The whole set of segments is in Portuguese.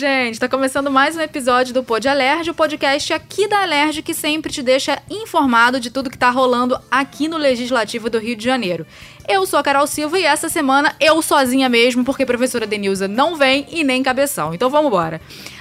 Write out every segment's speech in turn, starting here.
Gente, tá começando mais um episódio do Pod Alerj, o podcast aqui da Alerj que sempre te deixa informado de tudo que tá rolando aqui no Legislativo do Rio de Janeiro. Eu sou a Carol Silva e essa semana eu sozinha mesmo, porque a professora Denilza não vem e nem cabeção. Então vamos embora.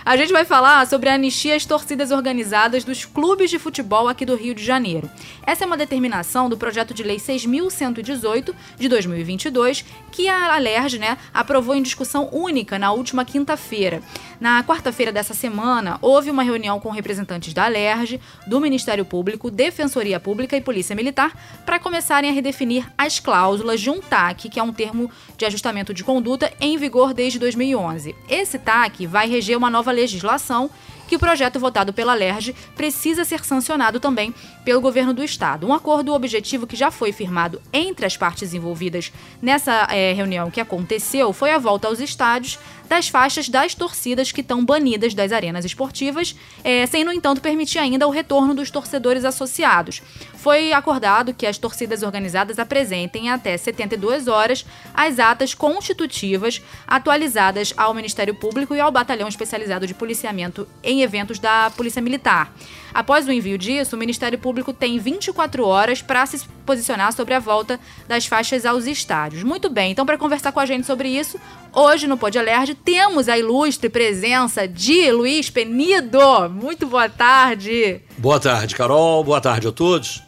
A gente vai falar sobre a anistia às torcidas organizadas dos clubes de futebol aqui do Rio de Janeiro. Essa é uma determinação do projeto de lei 6118 de 2022, que a Alerj, né, aprovou em discussão única na última quinta-feira. Na quarta-feira dessa semana, houve uma reunião com representantes da Alerj, do Ministério Público, Defensoria Pública e Polícia Militar para começarem a redefinir as cláusulas de um TAC, que é um termo de ajustamento de conduta em vigor desde 2011. Esse TAC vai reger uma nova legislação que o projeto votado pela LERJ precisa ser sancionado também pelo governo do estado. Um acordo objetivo que já foi firmado entre as partes envolvidas nessa é, reunião que aconteceu foi a volta aos estádios das faixas das torcidas que estão banidas das arenas esportivas, é, sem, no entanto, permitir ainda o retorno dos torcedores associados. Foi acordado que as torcidas organizadas apresentem até 72 horas as atas constitutivas atualizadas ao Ministério Público e ao Batalhão Especializado de Policiamento em Eventos da Polícia Militar. Após o envio disso, o Ministério Público tem 24 horas para se posicionar sobre a volta das faixas aos estádios. Muito bem, então para conversar com a gente sobre isso, hoje no Pod Alert temos a ilustre presença de Luiz Penido. Muito boa tarde. Boa tarde, Carol. Boa tarde a todos.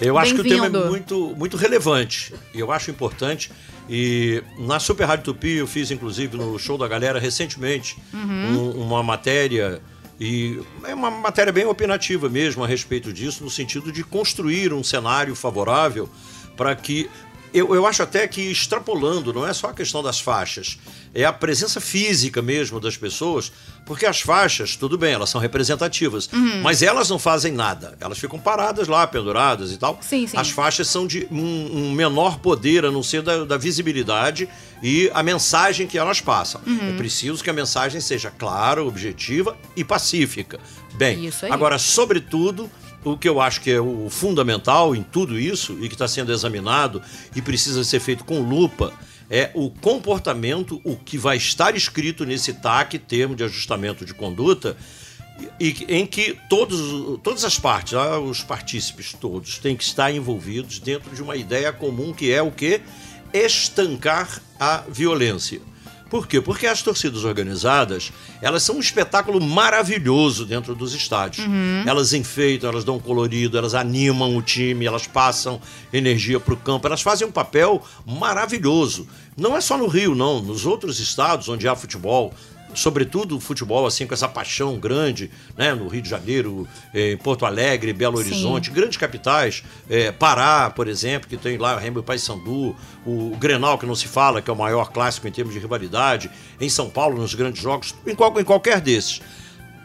Eu acho que o tema é muito, muito relevante e eu acho importante. E na Super Rádio Tupi eu fiz, inclusive, no show da galera recentemente, uhum. um, uma matéria e é uma matéria bem opinativa mesmo a respeito disso, no sentido de construir um cenário favorável para que. Eu, eu acho até que extrapolando, não é só a questão das faixas, é a presença física mesmo das pessoas, porque as faixas, tudo bem, elas são representativas, uhum. mas elas não fazem nada. Elas ficam paradas lá, penduradas e tal. Sim, sim. As faixas são de um, um menor poder, a não ser da, da, visibilidade e a mensagem que elas passam. Uhum. É preciso que a mensagem seja clara, objetiva e pacífica. Bem, agora, sobretudo o que eu acho que é o fundamental em tudo isso e que está sendo examinado e precisa ser feito com lupa é o comportamento, o que vai estar escrito nesse TAC, termo de ajustamento de conduta, e, em que todos, todas as partes, ah, os partícipes todos, têm que estar envolvidos dentro de uma ideia comum que é o que? Estancar a violência. Por quê? Porque as torcidas organizadas, elas são um espetáculo maravilhoso dentro dos estádios. Uhum. Elas enfeitam, elas dão colorido, elas animam o time, elas passam energia para o campo, elas fazem um papel maravilhoso. Não é só no Rio, não. Nos outros estados onde há futebol, sobretudo o futebol assim com essa paixão grande, né, no Rio de Janeiro, eh, em Porto Alegre, Belo Horizonte, Sim. grandes capitais, eh, Pará, por exemplo, que tem lá o Remo Paysandu, o, o Grenal que não se fala, que é o maior clássico em termos de rivalidade, em São Paulo nos grandes jogos, em, qual, em qualquer desses.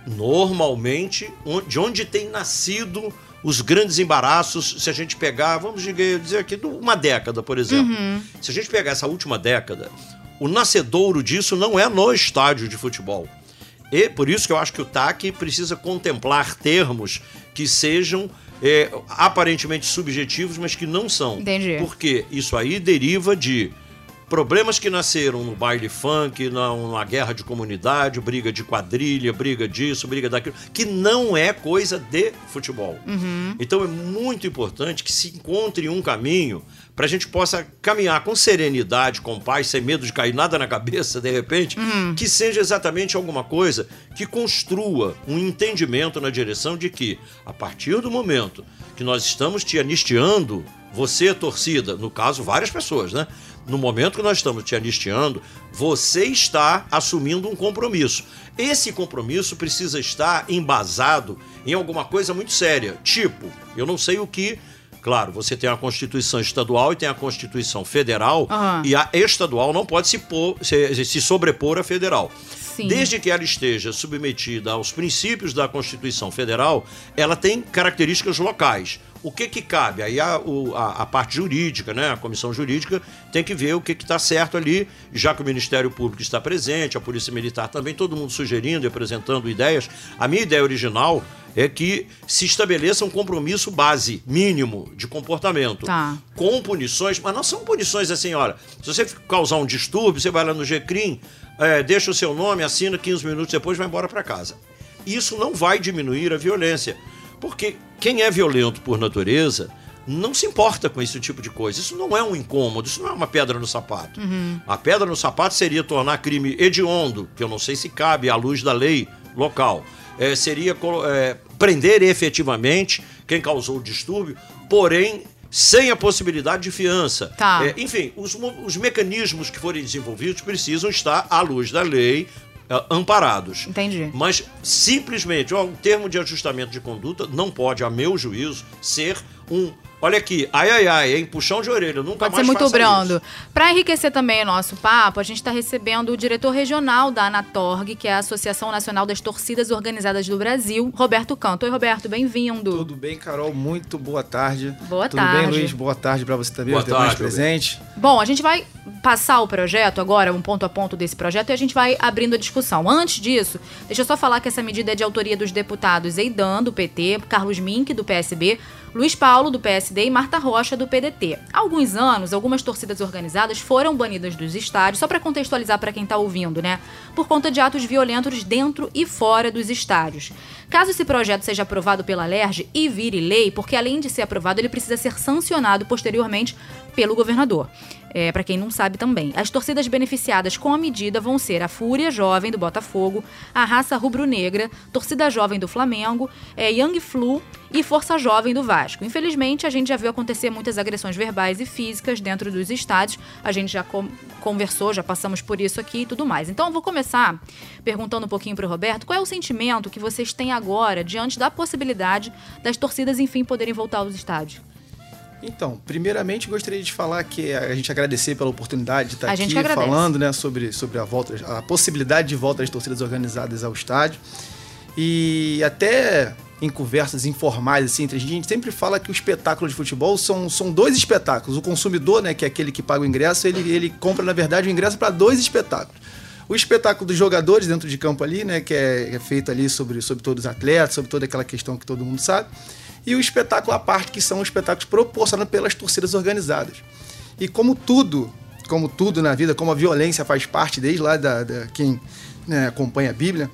Normalmente, de onde tem nascido os grandes embaraços, se a gente pegar, vamos dizer aqui, uma década, por exemplo. Uhum. Se a gente pegar essa última década, o nascedouro disso não é no estádio de futebol. E por isso que eu acho que o TAC precisa contemplar termos que sejam é, aparentemente subjetivos, mas que não são. Entendi. Porque isso aí deriva de problemas que nasceram no baile funk, na, na guerra de comunidade, briga de quadrilha, briga disso, briga daquilo, que não é coisa de futebol. Uhum. Então é muito importante que se encontre um caminho para a gente possa caminhar com serenidade, com paz, sem medo de cair nada na cabeça de repente, uhum. que seja exatamente alguma coisa que construa um entendimento na direção de que, a partir do momento que nós estamos te anistiando, você, torcida, no caso, várias pessoas, né? No momento que nós estamos te anistiando, você está assumindo um compromisso. Esse compromisso precisa estar embasado em alguma coisa muito séria. Tipo, eu não sei o que Claro, você tem a Constituição estadual e tem a Constituição federal, uhum. e a estadual não pode se, pôr, se, se sobrepor à federal. Sim. Desde que ela esteja submetida aos princípios da Constituição Federal, ela tem características locais. O que que cabe? Aí a, a, a parte jurídica, né? A comissão jurídica tem que ver o que está certo ali, já que o Ministério Público está presente, a Polícia Militar também, todo mundo sugerindo e apresentando ideias. A minha ideia original é que se estabeleça um compromisso base, mínimo, de comportamento. Tá. Com punições, mas não são punições assim, olha, se você causar um distúrbio, você vai lá no GCRIM, é, deixa o seu nome, assina 15 minutos depois vai embora para casa. Isso não vai diminuir a violência, porque quem é violento por natureza não se importa com esse tipo de coisa. Isso não é um incômodo, isso não é uma pedra no sapato. Uhum. A pedra no sapato seria tornar crime hediondo, que eu não sei se cabe à luz da lei local. É, seria é, prender efetivamente quem causou o distúrbio, porém sem a possibilidade de fiança. Tá. É, enfim, os, os mecanismos que forem desenvolvidos precisam estar à luz da lei, amparados. Entendi. Mas simplesmente, ó, um termo de ajustamento de conduta não pode, a meu juízo, ser um Olha aqui, ai ai ai, hein? Puxão de orelha, nunca Pode mais ser muito brando. Para enriquecer também o nosso papo, a gente está recebendo o diretor regional da Anatorg, que é a Associação Nacional das Torcidas Organizadas do Brasil, Roberto Canto. Oi, Roberto, bem-vindo. Tudo bem, Carol? Muito boa tarde. Boa Tudo tarde. Tudo bem, Luiz? Boa tarde para você também, boa os demais presentes. Bom, a gente vai passar o projeto agora, um ponto a ponto desse projeto, e a gente vai abrindo a discussão. Antes disso, deixa eu só falar que essa medida é de autoria dos deputados Eidan, do PT, Carlos Mink, do PSB, Luiz Paulo, do PSD, e Marta Rocha, do PDT. Há alguns anos, algumas torcidas organizadas foram banidas dos estádios, só para contextualizar para quem está ouvindo, né? Por conta de atos violentos dentro e fora dos estádios. Caso esse projeto seja aprovado pela LERJ e vire lei, porque além de ser aprovado, ele precisa ser sancionado posteriormente pelo governador. É, para quem não sabe também. As torcidas beneficiadas com a medida vão ser a Fúria Jovem do Botafogo, a Raça Rubro-Negra, Torcida Jovem do Flamengo, é, Young Flu e Força Jovem do Vasco. Infelizmente, a gente já viu acontecer muitas agressões verbais e físicas dentro dos estádios. A gente já conversou, já passamos por isso aqui e tudo mais. Então, eu vou começar perguntando um pouquinho para o Roberto qual é o sentimento que vocês têm agora diante da possibilidade das torcidas, enfim, poderem voltar aos estádios. Então, primeiramente gostaria de falar que a gente agradecer pela oportunidade de estar a aqui falando né, sobre, sobre a volta, a possibilidade de volta das torcidas organizadas ao estádio. E até em conversas informais assim entre a gente, a gente sempre fala que o espetáculo de futebol são, são dois espetáculos. O consumidor, né, que é aquele que paga o ingresso, ele, ele compra, na verdade, o ingresso para dois espetáculos. O espetáculo dos jogadores dentro de campo ali, né, que é, é feito ali sobre, sobre todos os atletas, sobre toda aquela questão que todo mundo sabe e o espetáculo à parte, que são os espetáculos proporcionados pelas torcidas organizadas. E como tudo, como tudo na vida, como a violência faz parte desde lá da, da quem né, acompanha a Bíblia,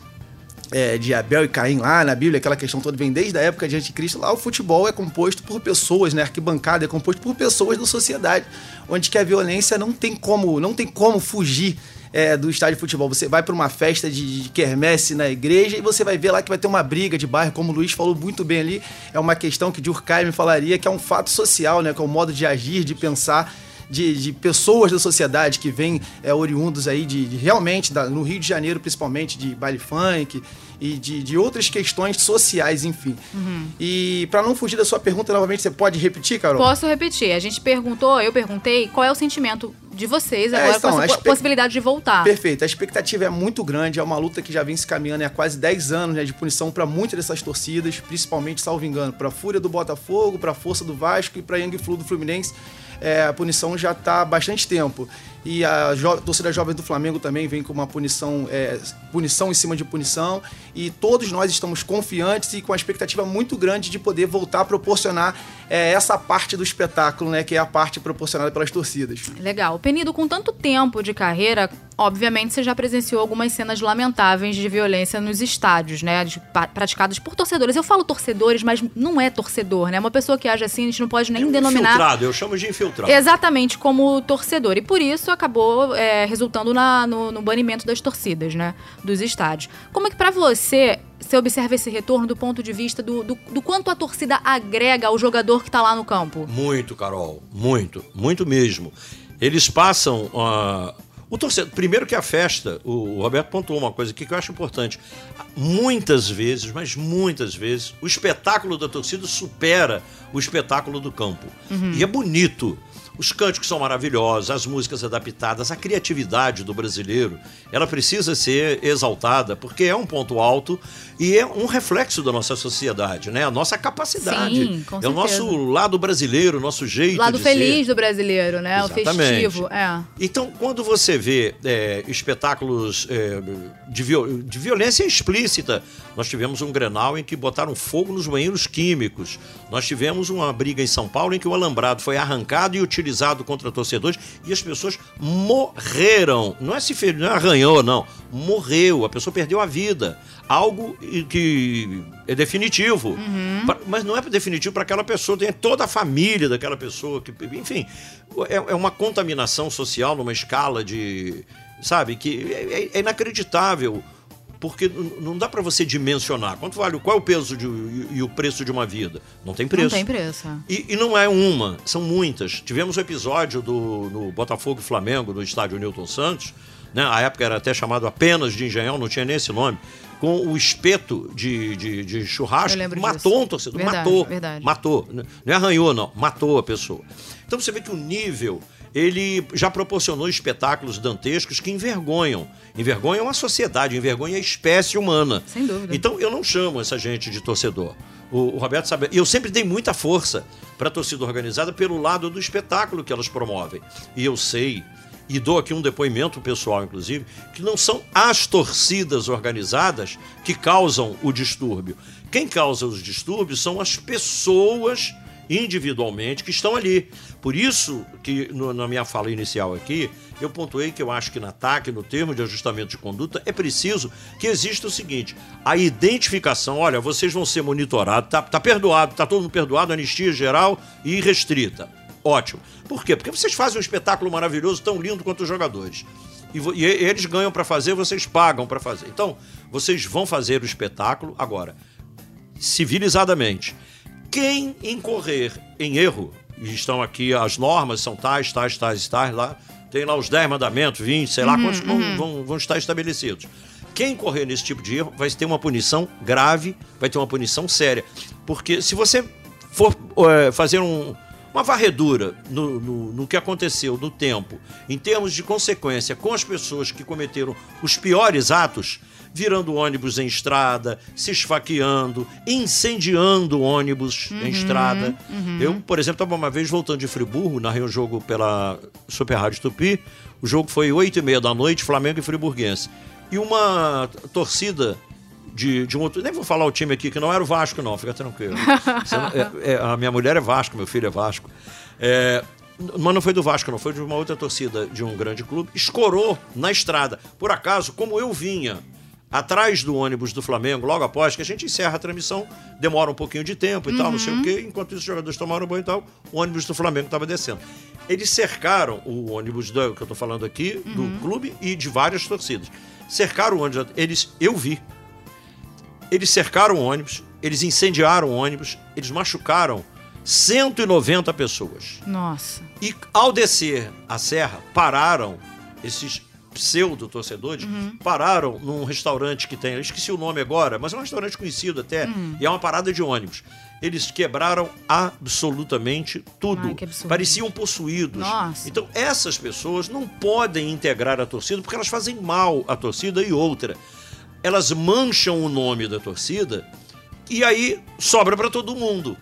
é, de Abel e Caim lá na Bíblia, aquela questão toda vem desde a época de Anticristo. Lá o futebol é composto por pessoas, né? A arquibancada é composto por pessoas da sociedade, onde que a violência não tem como, não tem como fugir é, do estádio de futebol. Você vai para uma festa de, de quermesse na igreja e você vai ver lá que vai ter uma briga de bairro, como o Luiz falou muito bem ali. É uma questão que Durkheim falaria que é um fato social, né? Que é um modo de agir, de pensar. De, de, pessoas da sociedade que vêm é, oriundos aí de, de realmente da, no Rio de Janeiro principalmente de baile funk e de, de outras questões sociais, enfim. Uhum. E para não fugir da sua pergunta novamente, você pode repetir, Carol? Posso repetir. A gente perguntou, eu perguntei, qual é o sentimento de vocês é, agora é, então, com a possibilidade de voltar. Perfeito. A expectativa é muito grande, é uma luta que já vem se caminhando há quase 10 anos né, de punição para muitas dessas torcidas, principalmente, salvo engano, para a Fúria do Botafogo, para a Força do Vasco e para a Young Flu do Fluminense. É, a punição já está há bastante tempo. E a jo torcida jovem do Flamengo também vem com uma punição, é, punição em cima de punição. E todos nós estamos confiantes e com a expectativa muito grande de poder voltar a proporcionar é, essa parte do espetáculo, né? Que é a parte proporcionada pelas torcidas. Legal. Penido, com tanto tempo de carreira, obviamente você já presenciou algumas cenas lamentáveis de violência nos estádios, né? De, praticadas por torcedores. Eu falo torcedores, mas não é torcedor, né? Uma pessoa que age assim, a gente não pode nem é um denominar. Infiltrado, eu chamo de infiltrado. Exatamente, como torcedor. E por isso acabou é, resultando na, no, no, banimento das torcidas, né? Dos estádios. Como é que para você você observa esse retorno do ponto de vista do, do, do quanto a torcida agrega ao jogador que está lá no campo? Muito, Carol. Muito. Muito mesmo. Eles passam uh, O torcedor, primeiro que a festa, o Roberto pontuou uma coisa aqui que eu acho importante. Muitas vezes, mas muitas vezes, o espetáculo da torcida supera o espetáculo do campo. Uhum. E é bonito. Os cânticos são maravilhosos, as músicas adaptadas, a criatividade do brasileiro, ela precisa ser exaltada, porque é um ponto alto e é um reflexo da nossa sociedade, né? A nossa capacidade. Sim, com é o nosso lado brasileiro, o nosso jeito lado de feliz ser. do brasileiro, né? Exatamente. O festivo. É. Então, quando você vê é, espetáculos é, de, viol de violência explícita, nós tivemos um Grenal em que botaram fogo nos banheiros químicos. Nós tivemos uma briga em São Paulo em que o alambrado foi arrancado e utilizado contra torcedores e as pessoas morreram. Não é se feriu, não é arranhou, não. Morreu, a pessoa perdeu a vida algo que é definitivo. Uhum. Mas não é definitivo para aquela pessoa, tem toda a família daquela pessoa. Que, enfim, é, é uma contaminação social numa escala de. Sabe, que é, é inacreditável. Porque não dá para você dimensionar. Quanto vale? Qual é o peso de, e o preço de uma vida? Não tem preço. Não tem preço. E, e não é uma, são muitas. Tivemos o um episódio do no Botafogo e Flamengo, no estádio Newton Santos. Né? A época era até chamado apenas de Engenhão, não tinha nem esse nome com o espeto de, de, de churrasco, matou disso. um torcedor. Verdade, matou. Verdade. Matou. Não é arranhou, não. Matou a pessoa. Então você vê que o nível ele já proporcionou espetáculos dantescos que envergonham. Envergonham a sociedade, envergonham a espécie humana. Sem dúvida. Então eu não chamo essa gente de torcedor. O, o Roberto sabe. Eu sempre dei muita força para a torcida organizada pelo lado do espetáculo que elas promovem. E eu sei e dou aqui um depoimento pessoal, inclusive, que não são as torcidas organizadas que causam o distúrbio. Quem causa os distúrbios são as pessoas individualmente que estão ali. Por isso que no, na minha fala inicial aqui, eu pontuei que eu acho que no ataque, no termo de ajustamento de conduta, é preciso que exista o seguinte: a identificação, olha, vocês vão ser monitorados, tá, tá perdoado, tá todo mundo perdoado, anistia geral e restrita. Ótimo. Por quê? Porque vocês fazem um espetáculo maravilhoso, tão lindo quanto os jogadores. E, e eles ganham para fazer, vocês pagam para fazer. Então, vocês vão fazer o espetáculo agora, civilizadamente. Quem incorrer em erro, estão aqui as normas, são tais, tais, tais, tais, lá, tem lá os 10 mandamentos, 20, sei lá uhum, quantos uhum. Vão, vão, estar estabelecidos. Quem incorrer nesse tipo de erro vai ter uma punição grave, vai ter uma punição séria. Porque se você for é, fazer um, uma varredura no, no, no, que aconteceu no tempo, em termos de consequência com as pessoas que cometeram os piores atos, virando ônibus em estrada, se esfaqueando, incendiando ônibus uhum, em estrada. Uhum. Eu, por exemplo, estava uma vez voltando de Friburgo, narrei um jogo pela Super Rádio Tupi. O jogo foi oito e meia da noite, Flamengo e Friburguense. E uma torcida de, de um outro. Nem vou falar o time aqui, que não era o Vasco, não, fica tranquilo. é, é, a minha mulher é Vasco, meu filho é Vasco. É, mas não foi do Vasco, não, foi de uma outra torcida de um grande clube. Escorou na estrada. Por acaso, como eu vinha atrás do ônibus do Flamengo, logo após que a gente encerra a transmissão, demora um pouquinho de tempo e uhum. tal, não sei o uhum. quê. Enquanto isso, os jogadores tomaram banho e tal, o ônibus do Flamengo estava descendo. Eles cercaram o ônibus do, que eu estou falando aqui, do uhum. clube e de várias torcidas. Cercaram o ônibus, eles, eu vi, eles cercaram o ônibus, eles incendiaram o ônibus, eles machucaram 190 pessoas. Nossa. E ao descer a serra, pararam esses pseudo-torcedores, uhum. pararam num restaurante que tem, eu esqueci o nome agora, mas é um restaurante conhecido até, uhum. e é uma parada de ônibus. Eles quebraram absolutamente tudo. Ai, Pareciam possuídos. Nossa. Então, essas pessoas não podem integrar a torcida porque elas fazem mal à torcida e outra elas mancham o nome da torcida e aí sobra para todo mundo.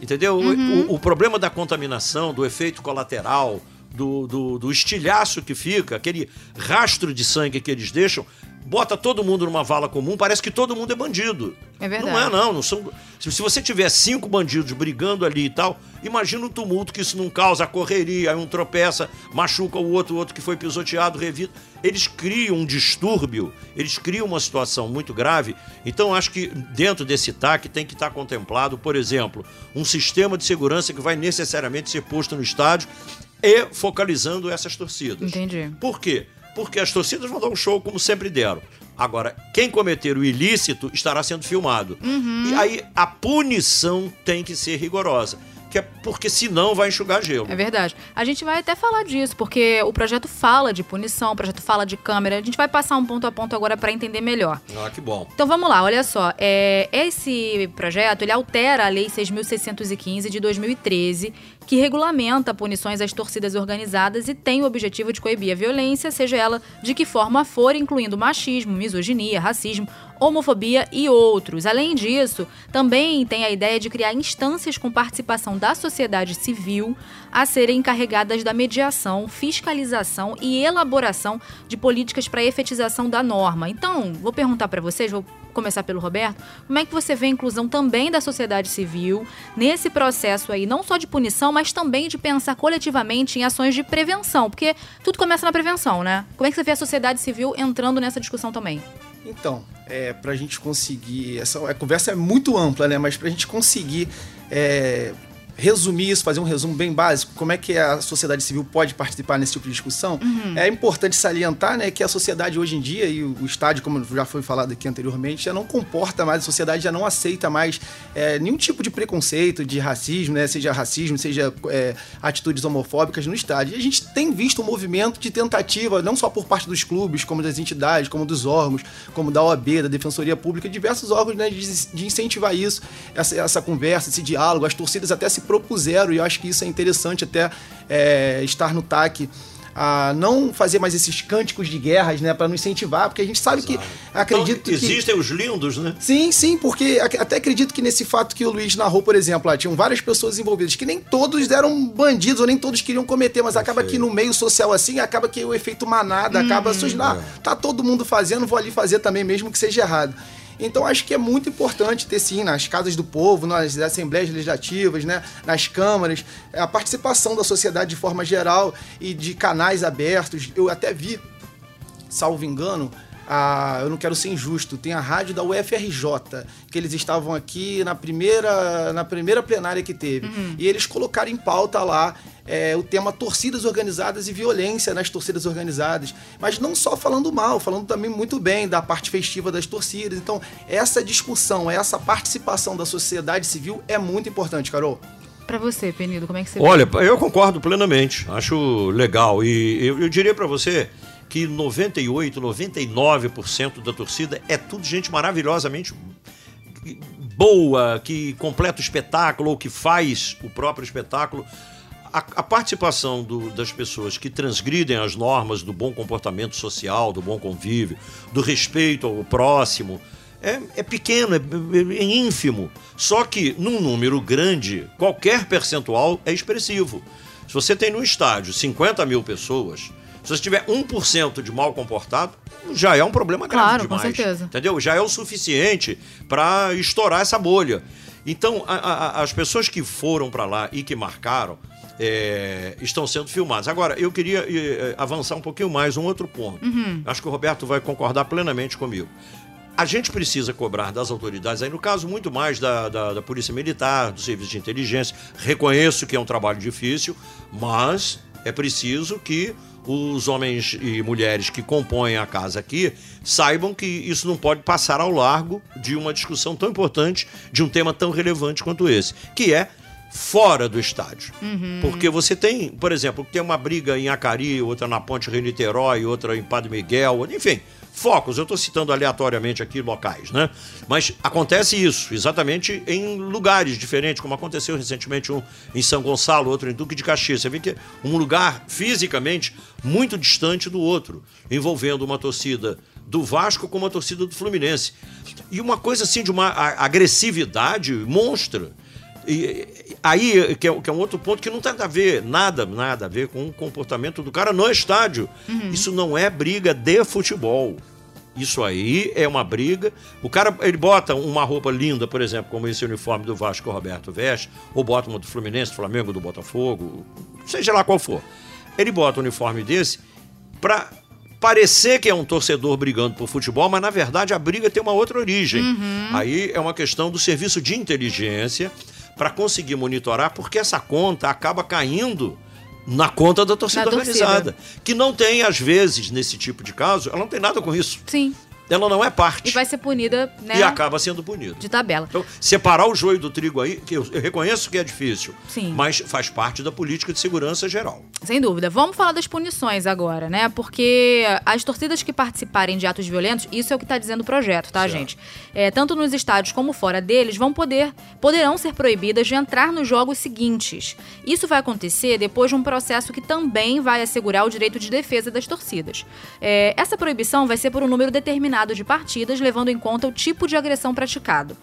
Entendeu? Uhum. O, o, problema da contaminação, do efeito colateral, do, do, do estilhaço que fica, aquele rastro de sangue que eles deixam, bota todo mundo numa vala comum, parece que todo mundo é bandido. É verdade. Não é, não. não são... Se você tiver cinco bandidos brigando ali e tal, imagina o tumulto que isso não causa, a correria, aí um tropeça, machuca o outro, o outro que foi pisoteado, revida. Eles criam um distúrbio, eles criam uma situação muito grave. Então, acho que dentro desse TAC tem que estar contemplado, por exemplo, um sistema de segurança que vai necessariamente ser posto no estádio e focalizando essas torcidas. Entendi. Por quê? Porque as torcidas vão dar um show como sempre deram. Agora, quem cometer o ilícito estará sendo filmado. Uhum. E aí a punição tem que ser rigorosa. Que é porque senão vai enxugar gelo. É verdade. A gente vai até falar disso, porque o projeto fala de punição, o projeto fala de câmera. A gente vai passar um ponto a ponto agora para entender melhor. Ah, que bom. Então vamos lá, olha só. É, esse projeto ele altera a Lei 6.615 de 2013, que regulamenta punições às torcidas organizadas e tem o objetivo de coibir a violência, seja ela de que forma for, incluindo machismo, misoginia, racismo, homofobia e outros. Além disso, também tem a ideia de criar instâncias com participação da sociedade civil a serem encarregadas da mediação, fiscalização e elaboração de políticas para efetização da norma. Então, vou perguntar para vocês, vou começar pelo Roberto, como é que você vê a inclusão também da sociedade civil nesse processo aí, não só de punição, mas também de pensar coletivamente em ações de prevenção, porque tudo começa na prevenção, né? Como é que você vê a sociedade civil entrando nessa discussão também? Então, é, para a gente conseguir. Essa a conversa é muito ampla, né? Mas para a gente conseguir é, resumir isso, fazer um resumo bem básico, como é que a sociedade civil pode participar nesse tipo de discussão, uhum. é importante salientar né, que a sociedade hoje em dia, e o estádio, como já foi falado aqui anteriormente, já não comporta mais, a sociedade já não aceita mais é, nenhum tipo de preconceito, de racismo, né, seja racismo, seja é, atitudes homofóbicas no estádio. E a gente tem visto um movimento de tentativa, não só por parte dos clubes, como das entidades, como dos órgãos, como da OAB, da Defensoria Pública, diversos órgãos né, de, de incentivar isso, essa, essa conversa, esse diálogo, as torcidas até se propuseram, e eu acho que isso é interessante até é, estar no TAC, a não fazer mais esses cânticos de guerras, né, para nos incentivar, porque a gente sabe Exato. que acredito então, existem que... os lindos, né? Sim, sim, porque até acredito que nesse fato que o Luiz narrou, por exemplo, lá tinham várias pessoas envolvidas que nem todos eram bandidos ou nem todos queriam cometer, mas acaba que no meio social assim, acaba que o efeito manada hum, acaba surgindo, ah, é. tá todo mundo fazendo, vou ali fazer também mesmo que seja errado. Então acho que é muito importante ter sim nas casas do povo, nas assembleias legislativas, né, nas câmaras, a participação da sociedade de forma geral e de canais abertos. Eu até vi, salvo engano, a, eu não quero ser injusto, tem a rádio da UFRJ, que eles estavam aqui na primeira, na primeira plenária que teve. Uhum. E eles colocaram em pauta lá é, o tema torcidas organizadas e violência nas torcidas organizadas. Mas não só falando mal, falando também muito bem da parte festiva das torcidas. Então, essa discussão, essa participação da sociedade civil é muito importante, Carol. Para você, Penido, como é que você Olha, vê? eu concordo plenamente. Acho legal. E eu, eu diria para você que 98, 99% da torcida é tudo gente maravilhosamente boa, que completa o espetáculo ou que faz o próprio espetáculo. A, a participação do, das pessoas que transgridem as normas do bom comportamento social, do bom convívio, do respeito ao próximo, é, é pequeno, é, é, é ínfimo. Só que num número grande, qualquer percentual é expressivo. Se você tem no estádio 50 mil pessoas, se você tiver 1% de mal comportado, já é um problema grave claro, demais. Com certeza. Entendeu? Já é o suficiente para estourar essa bolha. Então, a, a, as pessoas que foram para lá e que marcaram é, estão sendo filmadas. Agora, eu queria é, avançar um pouquinho mais, um outro ponto. Uhum. Acho que o Roberto vai concordar plenamente comigo. A gente precisa cobrar das autoridades, aí no caso muito mais da, da, da Polícia Militar, do Serviço de Inteligência. Reconheço que é um trabalho difícil, mas é preciso que os homens e mulheres que compõem a casa aqui saibam que isso não pode passar ao largo de uma discussão tão importante, de um tema tão relevante quanto esse, que é fora do estádio. Uhum. Porque você tem, por exemplo, tem uma briga em Acari, outra na Ponte Rio-Niterói, outra em Padre Miguel, enfim, focos. Eu estou citando aleatoriamente aqui locais, né? Mas acontece isso, exatamente em lugares diferentes, como aconteceu recentemente um em São Gonçalo, outro em Duque de Caxias. Você vê que é um lugar fisicamente muito distante do outro, envolvendo uma torcida do Vasco com uma torcida do Fluminense. E uma coisa assim de uma agressividade monstra. E, aí, que é, que é, um outro ponto que não tem a ver, nada, nada a ver com o comportamento do cara no estádio. Uhum. Isso não é briga de futebol. Isso aí é uma briga. O cara, ele bota uma roupa linda, por exemplo, como esse uniforme do Vasco Roberto veste, ou bota uma do Fluminense, do Flamengo, do Botafogo, seja lá qual for. Ele bota um uniforme desse para parecer que é um torcedor brigando por futebol, mas na verdade a briga tem uma outra origem. Uhum. Aí é uma questão do serviço de inteligência para conseguir monitorar, porque essa conta acaba caindo na conta da torcida, torcida organizada. Que não tem, às vezes, nesse tipo de caso, ela não tem nada com isso. Sim. Ela não é parte. E vai ser punida, né? E acaba sendo punida. De tabela. Então, separar o joio do trigo aí, que eu, eu reconheço que é difícil, Sim. mas faz parte da política de segurança geral. Sem dúvida. Vamos falar das punições agora, né? Porque as torcidas que participarem de atos violentos, isso é o que está dizendo o projeto, tá, certo. gente? É, tanto nos estádios como fora deles, vão poder, poderão ser proibidas de entrar nos jogos seguintes. Isso vai acontecer depois de um processo que também vai assegurar o direito de defesa das torcidas. É, essa proibição vai ser por um número determinado determinado de partidas, levando em conta o tipo de agressão praticado.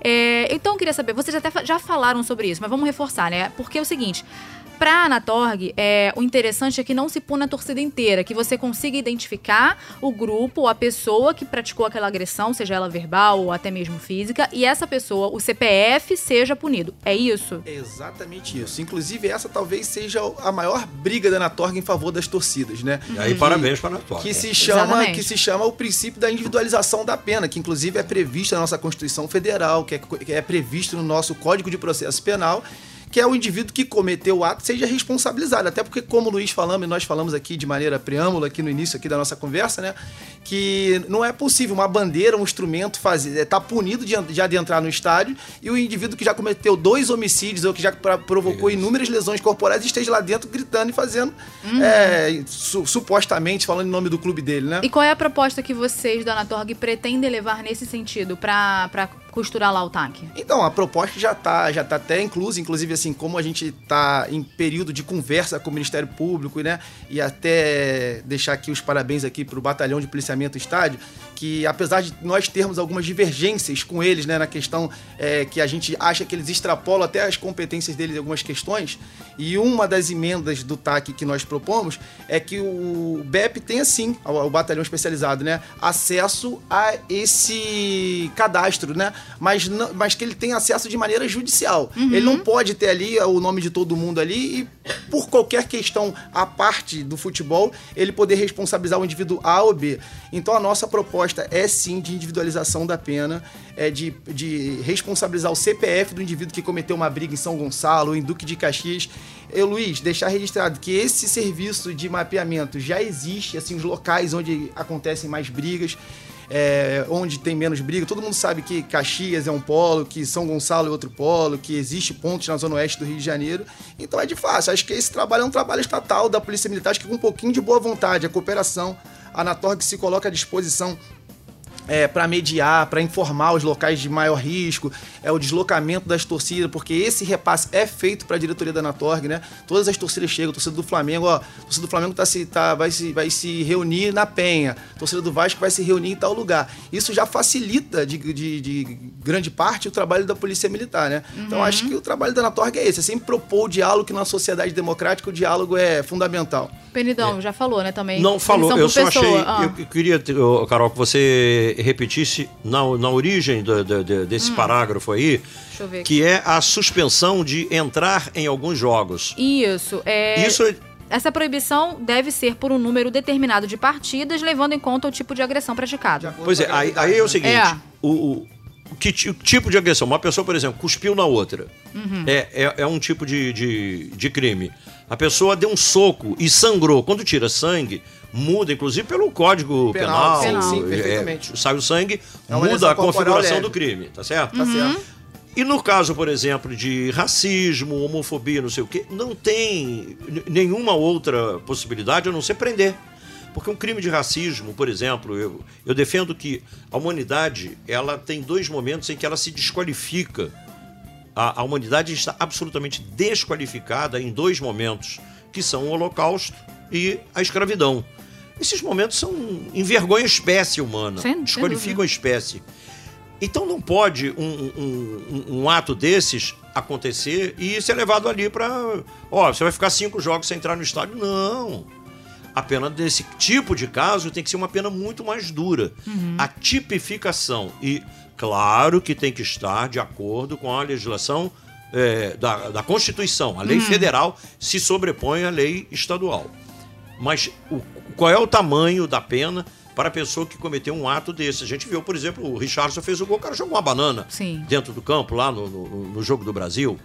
É, então, eu queria saber, vocês até já falaram sobre isso, mas vamos reforçar, né? Porque é o seguinte: para a Anatorg, é, o interessante é que não se puna a torcida inteira, que você consiga identificar o grupo ou a pessoa que praticou aquela agressão, seja ela verbal ou até mesmo física, e essa pessoa, o CPF, seja punido. É isso? É exatamente isso. Inclusive, essa talvez seja a maior briga da Anatorg em favor das torcidas, né? E aí, parabéns para a Anatorg. Que se, chama, que se chama o princípio da individualização da pena, que inclusive é previsto na nossa Constituição Federal, que é, que é previsto no nosso Código de Processo Penal que é o indivíduo que cometeu o ato seja responsabilizado. Até porque, como o Luiz falamos, e nós falamos aqui de maneira preâmbula, aqui no início aqui da nossa conversa, né? Que não é possível uma bandeira, um instrumento fazer, tá punido de, já de entrar no estádio e o indivíduo que já cometeu dois homicídios ou que já provocou Isso. inúmeras lesões corporais esteja lá dentro gritando e fazendo, uhum. é, su supostamente, falando em nome do clube dele, né? E qual é a proposta que vocês, Dona Torg, pretendem levar nesse sentido para costurar lá o TAC? Então, a proposta já está já tá até inclusa, inclusive assim, como a gente está em período de conversa com o Ministério Público, né? E até deixar aqui os parabéns aqui para o Batalhão de Policiamento Estádio, que apesar de nós termos algumas divergências com eles, né, na questão é, que a gente acha que eles extrapolam até as competências deles em algumas questões, e uma das emendas do TAC que nós propomos é que o BEP tenha sim, o batalhão especializado, né, acesso a esse cadastro, né, mas, não, mas que ele tenha acesso de maneira judicial. Uhum. Ele não pode ter ali o nome de todo mundo ali e por qualquer questão à parte do futebol, ele poder responsabilizar o indivíduo A ou B. Então a nossa proposta é sim de individualização da pena, é de, de responsabilizar o CPF do indivíduo que cometeu uma briga em São Gonçalo, em Duque de Caxias. Eu, Luiz, deixar registrado que esse serviço de mapeamento já existe, assim, os locais onde acontecem mais brigas é, onde tem menos briga. Todo mundo sabe que Caxias é um polo, que São Gonçalo é outro polo, que existe pontos na zona oeste do Rio de Janeiro. Então é de fácil. Acho que esse trabalho é um trabalho estatal da Polícia Militar, acho que com um pouquinho de boa vontade, a cooperação, a Anatorg se coloca à disposição é, para mediar, para informar os locais de maior risco, é o deslocamento das torcidas, porque esse repasse é feito para a diretoria da Anatorg, né? Todas as torcidas chegam, a torcida do Flamengo, ó, a torcida do Flamengo tá se, tá, vai, se, vai se reunir na Penha, a torcida do Vasco vai se reunir em tal lugar. Isso já facilita de, de, de grande parte o trabalho da Polícia Militar, né? Então, uhum. Então acho que o trabalho da Anatorg é esse, é sempre propor o diálogo, que na sociedade democrática o diálogo é fundamental. Penidão, é. já falou, né, também. Não falou, eu só pessoa. achei, ah. eu queria, Carol, que você repetisse na, na origem do, do, desse hum. parágrafo aí, que é a suspensão de entrar em alguns jogos. Isso. É... Isso essa proibição deve ser por um número determinado de partidas, levando em conta o tipo de agressão praticada. Pois é, aí, aí é o seguinte: é. O, o, que tipo de agressão? Uma pessoa, por exemplo, cuspiu na outra. Uhum. É, é, é, um tipo de, de, de crime. A pessoa deu um soco e sangrou. Quando tira sangue, muda, inclusive pelo Código Penal. penal sim, sim, é, perfeitamente. É, sai o sangue, é muda a configuração do crime, tá certo? Tá uhum. certo. E no caso, por exemplo, de racismo, homofobia, não sei o quê, não tem nenhuma outra possibilidade a não ser prender. Porque um crime de racismo, por exemplo, eu, eu defendo que a humanidade ela tem dois momentos em que ela se desqualifica. A, a humanidade está absolutamente desqualificada em dois momentos, que são o Holocausto e a escravidão. Esses momentos são envergonha a espécie humana, sem, desqualificam sem a espécie. Então não pode um, um, um, ato desses acontecer e ser levado ali para. Ó, você vai ficar cinco jogos sem entrar no estádio. Não. A pena desse tipo de caso tem que ser uma pena muito mais dura. Uhum. A tipificação. E claro que tem que estar de acordo com a legislação é, da, da Constituição. A lei uhum. federal se sobrepõe à lei estadual. Mas o, qual é o tamanho da pena para a pessoa que cometeu um ato desse? A gente viu, por exemplo, o Richardson fez o gol, o cara jogou uma banana Sim. dentro do campo, lá no, no, no jogo do Brasil.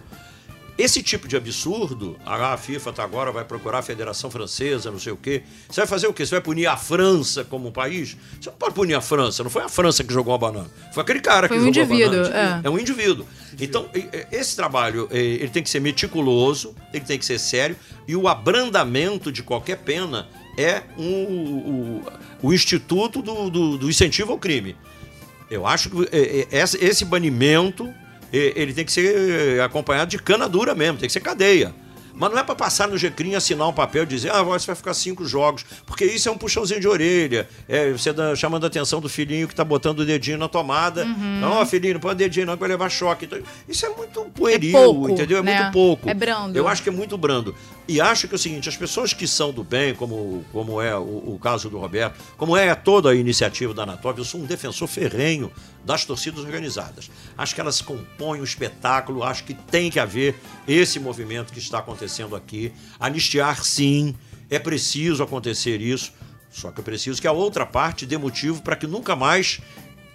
Esse tipo de absurdo, ah, a FIFA tá agora vai procurar a Federação Francesa, não sei o quê. Você vai fazer o quê? Você vai punir a França como um país? Você não pode punir a França, não foi a França que jogou a banana. Foi aquele cara foi que um jogou indivíduo, a banana. É. é um indivíduo. Então, esse trabalho, ele tem que ser meticuloso, ele tem que ser sério, e o abrandamento de qualquer pena é um, o, o instituto do, do, do incentivo ao crime. Eu acho que é, é, esse banimento ele tem que ser acompanhado de cana dura mesmo, tem que ser cadeia. Mas não é para passar no GCRIM assinar um papel e dizer, ah, você vai ficar cinco jogos. Porque isso é um puxãozinho de orelha. É, você tá chamando a atenção do filhinho que está botando o dedinho na tomada. Uhum. Não, filhinho, não põe o dedinho, não, que vai levar choque. Então, isso é muito pueril, é pouco, entendeu? É né? muito pouco. É brando. Eu acho que é muito brando. E acho que é o seguinte, as pessoas que são do bem, como, como é o, o caso do Roberto, como é toda a iniciativa da Anatov, eu sou um defensor ferrenho das torcidas organizadas. Acho que elas compõem o espetáculo, acho que tem que haver esse movimento que está acontecendo aqui. Anistiar, sim, é preciso acontecer isso, só que é preciso que a outra parte dê motivo para que nunca mais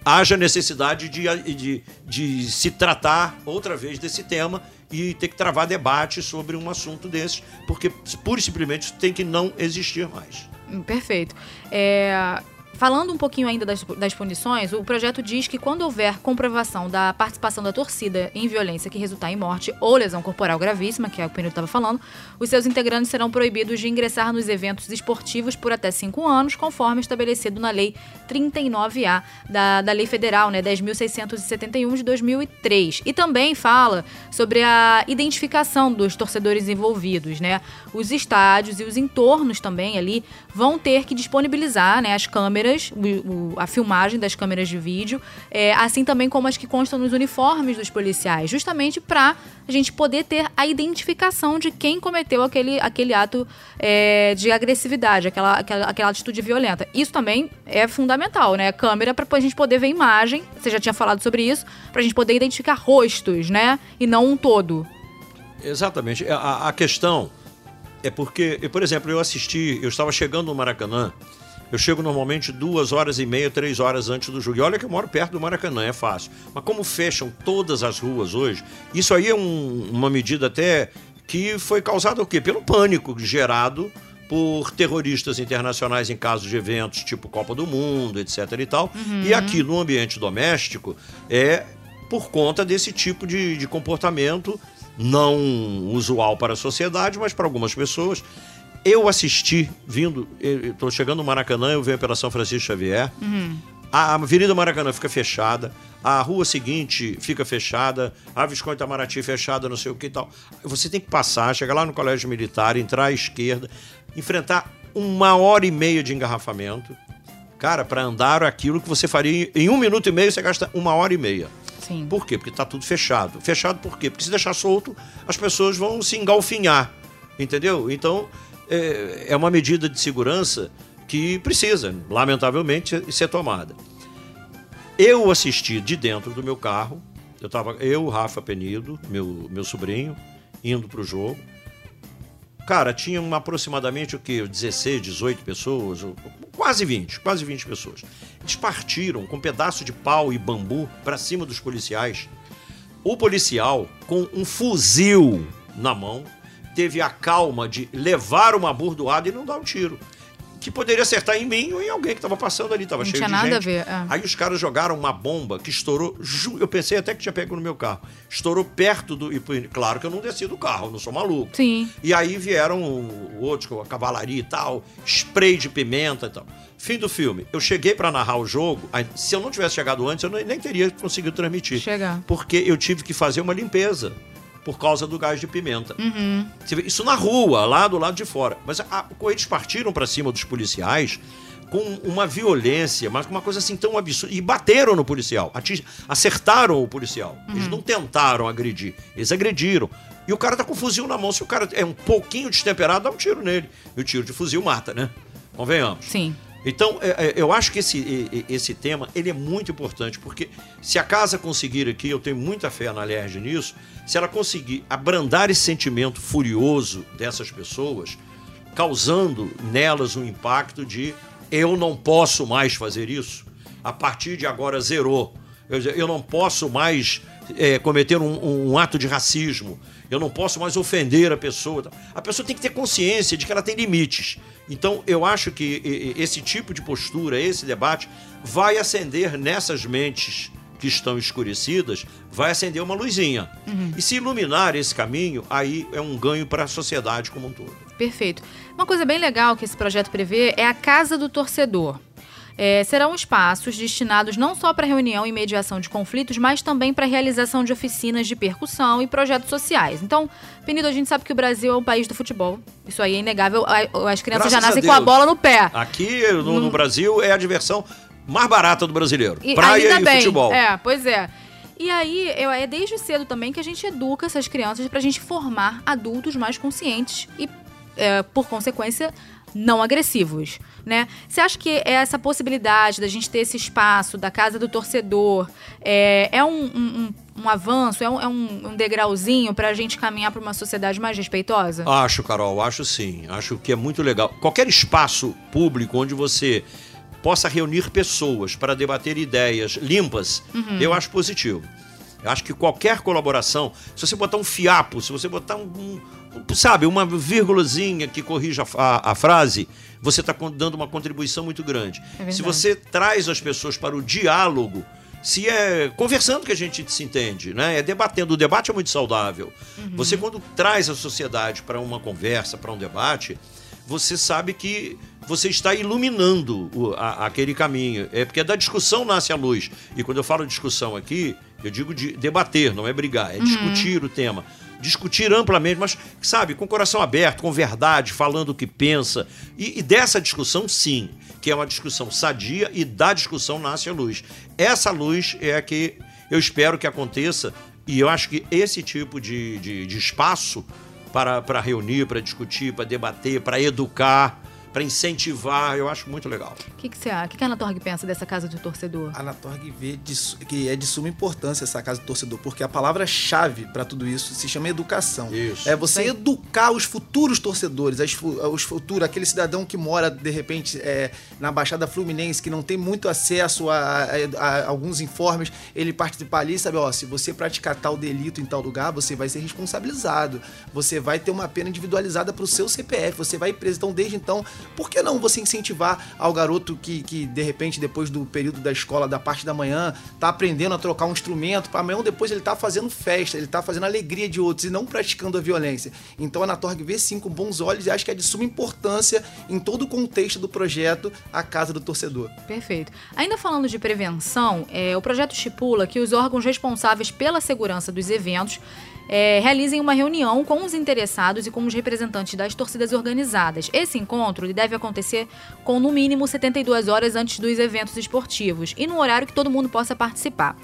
haja necessidade de, de, de se tratar outra vez desse tema e ter que travar debate sobre um assunto desse, porque pura e simplesmente tem que não existir mais. Perfeito. É, Falando um pouquinho ainda das, das punições, o projeto diz que quando houver comprovação da participação da torcida em violência que resultar em morte ou lesão corporal gravíssima, que é o que o estava falando, os seus integrantes serão proibidos de ingressar nos eventos esportivos por até cinco anos, conforme estabelecido na Lei 39A da, da Lei Federal, né, 10.671 de 2003. E também fala sobre a identificação dos torcedores envolvidos, né? Os estádios e os entornos também ali vão ter que disponibilizar né, as câmeras, o, o, a filmagem das câmeras de vídeo, é, assim também como as que constam nos uniformes dos policiais, justamente para a gente poder ter a identificação de quem cometeu aquele, aquele ato é, de agressividade, aquela, aquela, aquela atitude violenta. Isso também é fundamental, né? Câmera para a gente poder ver imagem, você já tinha falado sobre isso, para a gente poder identificar rostos, né? E não um todo. Exatamente. A, a questão é porque, por exemplo, eu assisti, eu estava chegando no Maracanã, eu chego normalmente duas horas e meia, três horas antes do jogo. E olha que eu moro perto do Maracanã, é fácil. Mas como fecham todas as ruas hoje, isso aí é um, uma medida até que foi causada o quê? Pelo pânico gerado por terroristas internacionais em casos de eventos tipo Copa do Mundo, etc. e tal. Uhum. E aqui no ambiente doméstico é por conta desse tipo de, de comportamento não usual para a sociedade, mas para algumas pessoas. Eu assisti, vindo, estou chegando no Maracanã, eu venho pela São Francisco Xavier. Uhum. A Avenida Maracanã fica fechada, a rua seguinte fica fechada, a Visconde Itamaraty fechada, não sei o que e tal. Você tem que passar, chegar lá no Colégio Militar, entrar à esquerda, enfrentar uma hora e meia de engarrafamento. Cara, para andar aquilo que você faria em um minuto e meio, você gasta uma hora e meia. Sim. Por quê? Porque está tudo fechado. Fechado por quê? Porque se deixar solto, as pessoas vão se engalfinhar. Entendeu? Então, é, é uma medida de segurança que precisa, lamentavelmente, ser tomada. Eu assisti de dentro do meu carro, eu estava eu, Rafa Penido, meu, meu sobrinho, indo para o jogo. Cara, tinha aproximadamente o que? 16, 18 pessoas, quase 20, quase 20 pessoas. Eles partiram com um pedaço de pau e bambu para cima dos policiais. O policial, com um fuzil na mão, teve a calma de levar uma burdoada e não dar um tiro que poderia acertar em mim ou em alguém que estava passando ali, estava cheio tinha de nada gente. A ver, é. Aí os caras jogaram uma bomba que estourou, eu pensei até que tinha pego no meu carro. Estourou perto do, e claro que eu não desci do carro, não sou maluco. Sim. E aí vieram outros com a cavalaria e tal, spray de pimenta e tal. Fim do filme. Eu cheguei para narrar o jogo, se eu não tivesse chegado antes, eu nem teria conseguido transmitir. Chegar. Porque eu tive que fazer uma limpeza por causa do gás de pimenta. Uhum. Isso na rua, lá do lado de fora. Mas a, eles partiram para cima dos policiais com uma violência, mas com uma coisa assim tão absurda. E bateram no policial, acertaram o policial. Uhum. Eles não tentaram agredir, eles agrediram. E o cara tá com o fuzil na mão. Se o cara é um pouquinho destemperado, dá um tiro nele. E o tiro de fuzil mata, né? Convenhamos. Sim. Então, é, é, eu acho que esse, esse tema ele é muito importante, porque se a casa conseguir aqui, eu tenho muita fé na LERJ nisso, se ela conseguir abrandar esse sentimento furioso dessas pessoas, causando nelas um impacto de eu não posso mais fazer isso, a partir de agora zerou. Eu, eu não posso mais é, cometer um, um, ato de racismo, eu não posso mais ofender a pessoa. A pessoa tem que ter consciência de que ela tem limites. Então, eu acho que esse tipo de postura, esse debate, vai acender nessas mentes que estão escurecidas, vai acender uma luzinha. Uhum. E se iluminar esse caminho, aí é um ganho para a sociedade como um todo. Perfeito. Uma coisa bem legal que esse projeto prevê é a Casa do Torcedor. É, serão espaços destinados não só para reunião e mediação de conflitos, mas também para realização de oficinas de percussão e projetos sociais. Então, Penido, a gente sabe que o Brasil é um país do futebol. Isso aí é inegável. As crianças Graças já nascem com a bola no pé. Aqui no, no Brasil é a diversão mais barata do brasileiro. E, Praia e bem. futebol. É, pois é. E aí, eu, é desde cedo também que a gente educa essas crianças para a gente formar adultos mais conscientes e, é, por consequência, não agressivos, né? Você acha que essa possibilidade da gente ter esse espaço da casa do torcedor é, é um, um, um avanço, é um, é um, degrauzinho para a gente caminhar para uma sociedade mais respeitosa? Acho, Carol, acho sim. Acho que é muito legal. Qualquer espaço público onde você possa reunir pessoas para debater ideias limpas, uhum. eu acho positivo. Eu acho que qualquer colaboração, se você botar um fiapo, se você botar um, um sabe, uma vírgulazinha que corrija a, a frase, você está dando uma contribuição muito grande. É se você traz as pessoas para o diálogo, se é conversando que a gente se entende, né? É debatendo. O debate é muito saudável. Uhum. Você quando traz a sociedade para uma conversa, para um debate, você sabe que você está iluminando o, a, aquele caminho. É porque da discussão nasce a luz. E quando eu falo discussão aqui, eu digo de debater, não é brigar, é uhum. discutir o tema. Discutir amplamente, mas, sabe, com o coração aberto, com verdade, falando o que pensa. E, e dessa discussão, sim, que é uma discussão sadia e da discussão nasce a luz. Essa luz é a que eu espero que aconteça e eu acho que esse tipo de, de, de espaço para, para reunir, para discutir, para debater, para educar, para incentivar, eu acho muito legal. O que, que você acha? O que, que a Anatorg pensa dessa casa do torcedor? A Anatorg vê de, que é de suma importância essa casa do torcedor, porque a palavra-chave para tudo isso se chama educação. Isso. É você Sim. educar os futuros torcedores, as, os futuros, aquele cidadão que mora, de repente, é, na Baixada Fluminense, que não tem muito acesso a, a, a, alguns informes, ele participar ali, sabe, ó, se você praticar tal delito em tal lugar, você vai ser responsabilizado. Você vai ter uma pena individualizada para o seu CPF, você vai preso. Então, desde então, por que não você incentivar ao garoto que, que de repente, depois do período da escola, da parte da manhã, tá aprendendo a trocar um instrumento, para amanhã depois ele tá fazendo festa, ele tá fazendo alegria de outros e não praticando a violência. Então a Anatorg vê sim com bons olhos e acho que é de suma importância em todo o contexto do projeto A Casa do Torcedor. Perfeito. Ainda falando de prevenção, é, o projeto estipula que os órgãos responsáveis pela segurança dos eventos é, realizem uma reunião com os interessados e com os representantes das torcidas organizadas. Esse encontro deve acontecer com no mínimo 72 horas antes dos eventos esportivos e no horário que todo mundo possa participar.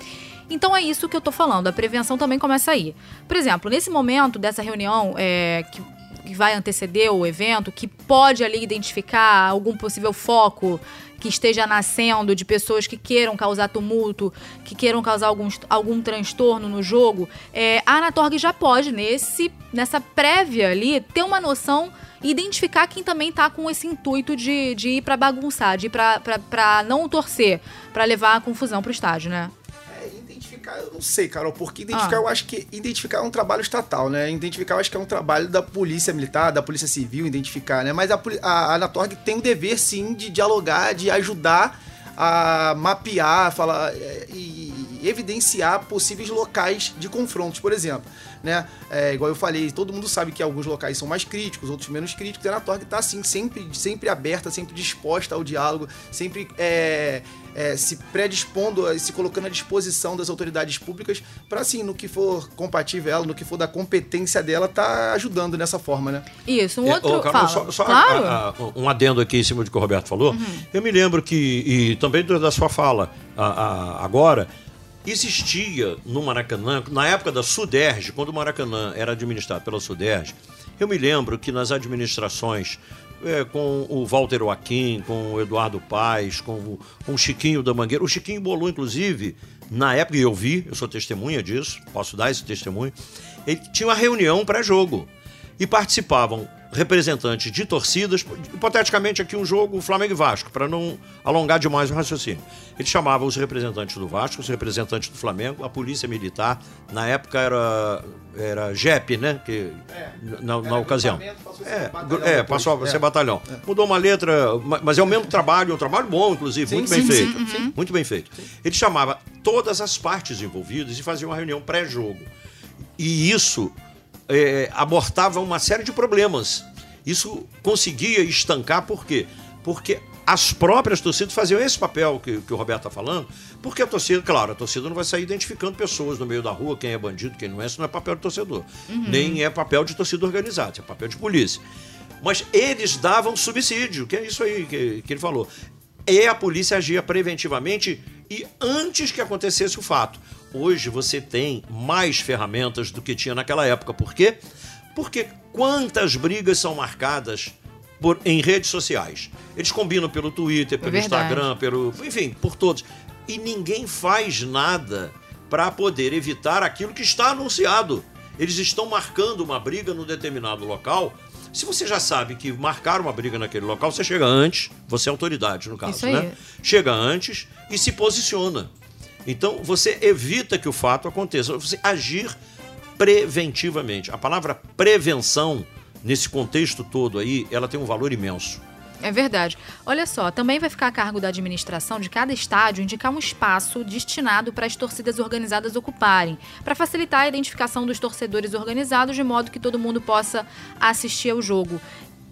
Então é isso que eu tô falando, a prevenção também começa aí. Por exemplo, nesse momento dessa reunião é, que que vai anteceder o evento, que pode ali identificar algum possível foco que esteja nascendo de pessoas que queiram causar tumulto, que queiram causar algum, algum transtorno no jogo, é, a Anatorg já pode, nesse, nessa prévia ali, ter uma noção identificar quem também está com esse intuito de, de ir para bagunçar, de ir para não torcer, para levar a confusão para o estádio, né? Identificar, eu não sei, Carol, porque identificar, ah. eu acho que identificar é um trabalho estatal, né? Identificar, eu acho que é um trabalho da polícia militar, da polícia civil, identificar, né? Mas a, a, Anatorg tem o dever, sim, de dialogar, de ajudar a mapear, falar é, e evidenciar possíveis locais de confrontos, por exemplo. Né? É, igual eu falei, todo mundo sabe que alguns locais são mais críticos, outros menos críticos, e a Anatorg está assim, sempre, sempre aberta, sempre disposta ao diálogo, sempre é, é, se predispondo, se colocando à disposição das autoridades públicas para, assim, no que for compatível ela, no que for da competência dela, tá ajudando nessa forma, né? Isso, um é, outro... Carol, só, só claro. a, a, um adendo aqui em cima do que o Roberto falou. Uhum. Eu me lembro que, e também da sua fala a, agora, existia no Maracanã, na época da Suderj, quando o Maracanã era administrado pela Suderj, eu me lembro que nas administrações é, com o Walter Joaquim, com o Eduardo Paes, com o, com o Chiquinho da Mangueira. O Chiquinho bolou, inclusive, na época, e eu vi, eu sou testemunha disso, posso dar esse testemunho, ele tinha uma reunião pré-jogo. E participavam representantes de torcidas, hipoteticamente aqui um jogo Flamengo e Vasco, para não alongar demais o raciocínio. Ele chamava os representantes do Vasco, os representantes do Flamengo, a polícia militar, na época era era JEP, né? Que, é, na, na ocasião. É, é, passou a ser batalhão. É. Mudou uma letra, mas é o mesmo trabalho, um trabalho bom, inclusive, sim, muito sim, bem sim, feito. Sim, muito bem feito. Ele chamava todas as partes envolvidas e fazia uma reunião pré-jogo. E isso é, abortava uma série de problemas. Isso conseguia estancar, por quê? Porque as próprias torcidas faziam esse papel que, que o Roberto está falando, porque a torcida, claro, a torcida não vai sair identificando pessoas no meio da rua, quem é bandido, quem não é, isso não é papel de torcedor. Uhum. Nem é papel de torcida organizada, isso é papel de polícia. Mas eles davam subsídio, que é isso aí que, que ele falou. E a polícia agia preventivamente e antes que acontecesse o fato. Hoje você tem mais ferramentas do que tinha naquela época. Por quê? Porque quantas brigas são marcadas por, em redes sociais? Eles combinam pelo Twitter, pelo é Instagram, pelo. enfim, por todos. E ninguém faz nada para poder evitar aquilo que está anunciado. Eles estão marcando uma briga num determinado local. Se você já sabe que marcar uma briga naquele local, você chega antes, você é autoridade no caso, né? Chega antes e se posiciona. Então você evita que o fato aconteça, você agir preventivamente. A palavra prevenção, nesse contexto todo aí, ela tem um valor imenso. É verdade. Olha só, também vai ficar a cargo da administração de cada estádio indicar um espaço destinado para as torcidas organizadas ocuparem, para facilitar a identificação dos torcedores organizados de modo que todo mundo possa assistir ao jogo.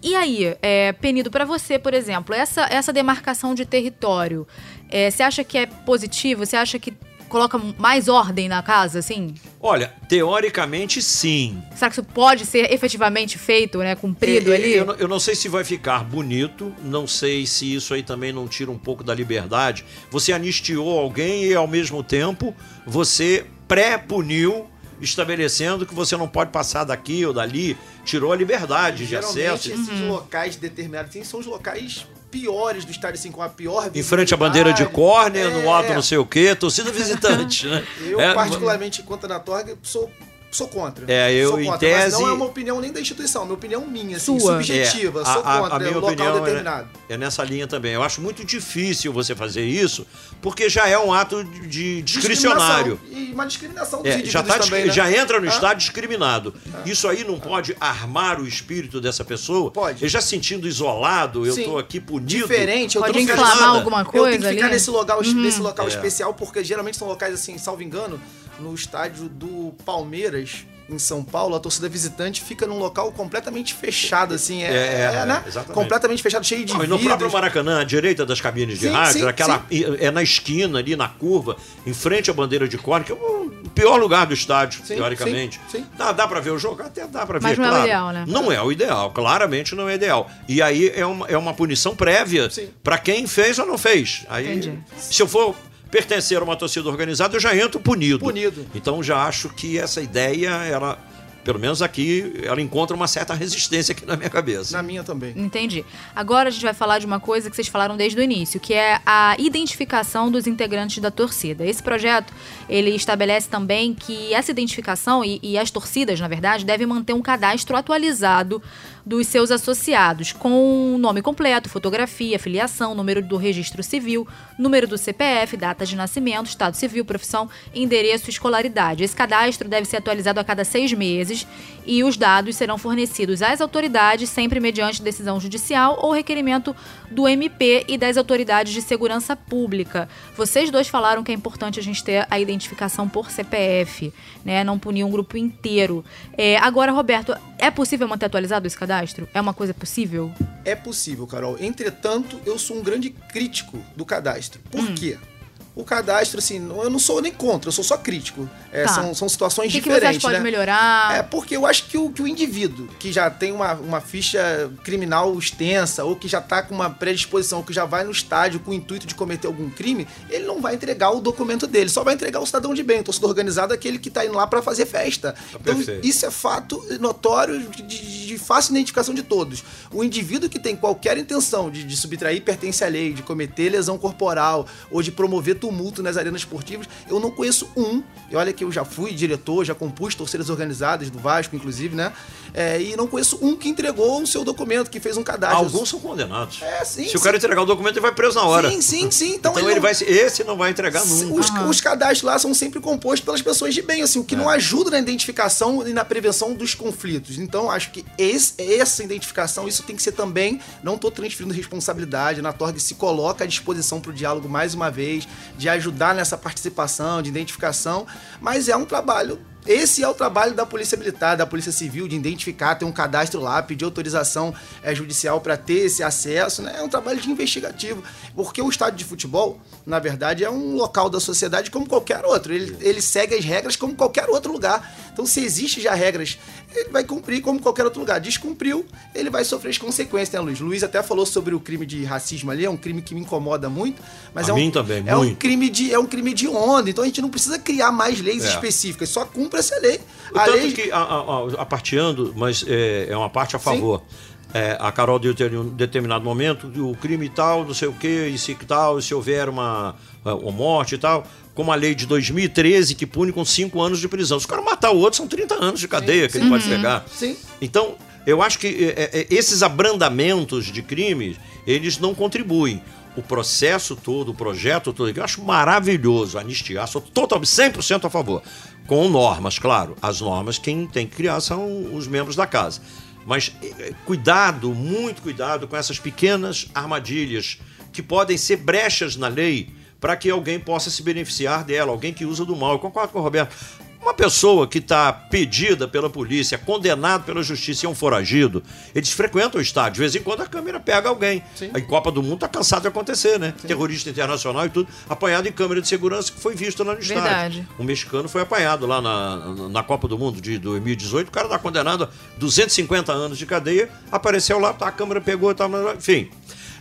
E aí, é, Penido, para você, por exemplo, essa, essa demarcação de território, é, você acha que é positivo? Você acha que coloca mais ordem na casa, assim? Olha, teoricamente sim. Será que isso pode ser efetivamente feito, né? Cumprido é, ali? Eu, eu, não sei se vai ficar bonito, não sei se isso aí também não tira um pouco da liberdade. Você anistiou alguém e ao mesmo tempo você pré-puniu estabelecendo que você não pode passar daqui ou dali, tirou a liberdade de acesso. Esses uhum. locais determinados assim, são os locais piores do estádio, assim, com a pior Em frente à bandeira de córnea, é, no alto não sei o quê, torcida visitante, né? Eu, é, particularmente, quanto na Torga, sou sou contra. É, eu sou contra, em tese... Mas não é uma opinião nem da instituição, é uma opinião minha, assim, Sua. subjetiva. É, sou a, contra, a, a minha é um opinião determinado. É, é, nessa linha também. Eu acho muito difícil você fazer isso, porque já é um ato de discricionário. E uma discriminação dos é, já, tá, também, né? já entra no ah. estado discriminado. Ah. Isso aí não pode armar o espírito dessa pessoa? Pode. Ele já sentindo isolado, eu estou aqui punido. Diferente, eu pode inflamar alguma coisa Eu tenho que ficar ali? nesse local, uhum. nesse local é. especial, porque geralmente são locais assim, salvo engano, no estádio do Palmeiras em São Paulo, a torcida visitante fica num local completamente fechado, assim, é, é, é, né? Completamente fechado, cheio de Não, vidros. E no próprio Maracanã, à direita das cabines de sim, rádio, sim, aquela, sim. é na esquina ali, na curva, em frente à bandeira de cor, que é o pior lugar do estádio, teoricamente. Dá, dá pra ver o jogo? Até dá pra ver, Mas não claro. é o ideal, né? Não é o ideal, claramente não é ideal. E aí é uma, é uma punição prévia para quem fez ou não fez. Aí, Entendi. se eu for pertencer a uma torcida organizada, eu já entro punido. Punido. Então já acho que essa ideia, ela pelo menos aqui, ela encontra uma certa resistência aqui na minha cabeça. Na minha também. Entendi. Agora a gente vai falar de uma coisa que vocês falaram desde o início, que é a identificação dos integrantes da torcida. Esse projeto, ele estabelece também que essa identificação e, e as torcidas, na verdade, devem manter um cadastro atualizado dos seus associados, com nome completo, fotografia, filiação, número do registro civil, número do CPF, data de nascimento, estado civil, profissão, endereço escolaridade. Esse cadastro deve ser atualizado a cada seis meses e os dados serão fornecidos às autoridades, sempre mediante decisão judicial ou requerimento do MP e das autoridades de segurança pública. Vocês dois falaram que é importante a gente ter a identificação por CPF, né? Não punir um grupo inteiro. É, agora, Roberto, é possível manter atualizado esse cadastro? É uma coisa possível? É possível, Carol. Entretanto, eu sou um grande crítico do cadastro. Por hum. quê? O cadastro, assim, eu não sou nem contra, eu sou só crítico. É, tá. são, são situações que diferentes. Que você pode né? melhorar? É porque eu acho que o, que o indivíduo que já tem uma, uma ficha criminal extensa, ou que já está com uma predisposição, ou que já vai no estádio com o intuito de cometer algum crime, ele não vai entregar o documento dele, só vai entregar o cidadão de bem, o torcedor organizado, aquele que está indo lá para fazer festa. Tá então, perfeito. isso é fato notório de, de, de fácil identificação de todos. O indivíduo que tem qualquer intenção de, de subtrair pertence à lei, de cometer lesão corporal ou de promover tumulto nas arenas esportivas, eu não conheço um. E olha que eu já fui diretor, já compus torcidas organizadas do Vasco, inclusive, né? É, e não conheço um que entregou o seu documento, que fez um cadastro. Alguns são condenados. É, sim. Se sim. o cara entregar o documento, ele vai preso na hora. Sim, sim, sim. Então, então ele, ele não... vai, esse não vai entregar nunca. Os, os, cadastros lá são sempre compostos pelas pessoas de bem, assim, o que é. não ajuda na identificação e na prevenção dos conflitos. Então, acho que esse, essa identificação, isso tem que ser também. Não estou transferindo responsabilidade. Na Torg se coloca à disposição para o diálogo mais uma vez, de ajudar nessa participação, de identificação, mas é um trabalho esse é o trabalho da Polícia Militar, da Polícia Civil, de identificar, ter um cadastro lá, pedir autorização é, judicial para ter esse acesso. Né? É um trabalho de investigativo. Porque o estádio de futebol, na verdade, é um local da sociedade como qualquer outro. Ele, ele segue as regras como qualquer outro lugar. Então, se existe já regras, ele vai cumprir como qualquer outro lugar. Descumpriu, ele vai sofrer as consequências, né, Luiz? Luiz até falou sobre o crime de racismo ali, é um crime que me incomoda muito. Mas a é um, também, é muito. Um crime de, é um crime de onda, então a gente não precisa criar mais leis é. específicas, só cumpre essa lei. O a tanto lei... que, a, a, a parteando, mas é, é, uma parte a favor. É, a Carol deu em um determinado momento o crime tal, não sei o que, e se tal, se houver uma, uma morte e tal, como a lei de 2013 que pune com 5 anos de prisão. Se o cara matar o outro, são 30 anos de cadeia sim, que sim. ele pode pegar. Uhum. Sim. Então, eu acho que é, é, esses abrandamentos de crimes, eles não contribuem. O processo todo, o projeto todo, eu acho maravilhoso anistiar, sou totalmente 100% a favor. Com normas, claro. As normas quem tem que criar são os membros da casa. Mas é, cuidado, muito cuidado com essas pequenas armadilhas que podem ser brechas na lei para que alguém possa se beneficiar dela, alguém que usa do mal. Eu concordo com o Roberto. Uma pessoa que está pedida pela polícia, condenado pela justiça e é um foragido, eles frequentam o estádio. De vez em quando a câmera pega alguém. Sim. A Copa do Mundo está cansado de acontecer, né? Sim. Terrorista internacional e tudo, apanhado em câmera de segurança que foi visto lá no estádio. Verdade. Um mexicano foi apanhado lá na, na Copa do Mundo de 2018. O cara está condenado a 250 anos de cadeia, apareceu lá, tá, a câmera pegou, tá, enfim.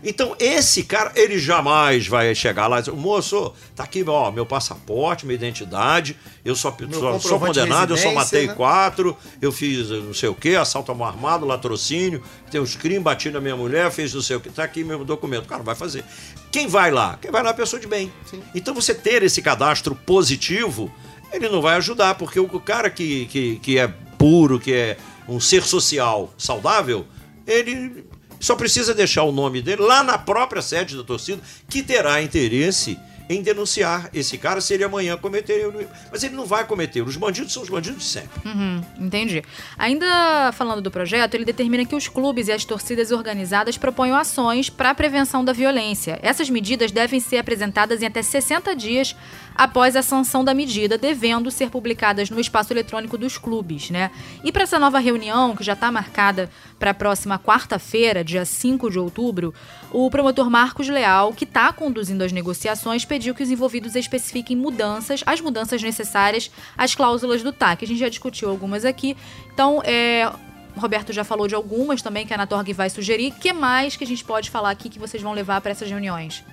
Então, esse cara, ele jamais vai chegar lá e dizer, moço, tá aqui, ó, meu passaporte, minha identidade, eu só, só sou condenado, eu só matei né? quatro, eu fiz não sei o quê, assalto a mão armado, latrocínio, tem os crimes, bati na minha mulher, fez não sei o quê, tá aqui meu documento. Cara vai fazer. Quem vai lá? Quem vai lá é a pessoa de bem. Sim. Então, você ter esse cadastro positivo, ele não vai ajudar, porque o cara que, que, que é puro, que é um ser social saudável, ele só precisa deixar o nome dele lá na própria sede da torcida, que terá interesse em denunciar esse cara se ele amanhã cometer. Mas ele não vai cometer. Os bandidos são os bandidos de sempre. Uhum, entendi. Ainda falando do projeto, ele determina que os clubes e as torcidas organizadas proponham ações para a prevenção da violência. Essas medidas devem ser apresentadas em até 60 dias após a sanção da medida, devendo ser publicadas no espaço eletrônico dos clubes, né? E para essa nova reunião, que já está marcada para a próxima quarta-feira, dia 5 de outubro, o promotor Marcos Leal, que está conduzindo as negociações, pediu que os envolvidos especifiquem mudanças, as mudanças necessárias às cláusulas do TAC. A gente já discutiu algumas aqui, então é, Roberto já falou de algumas também que a Anatorg vai sugerir. O que mais que a gente pode falar aqui que vocês vão levar para essas reuniões?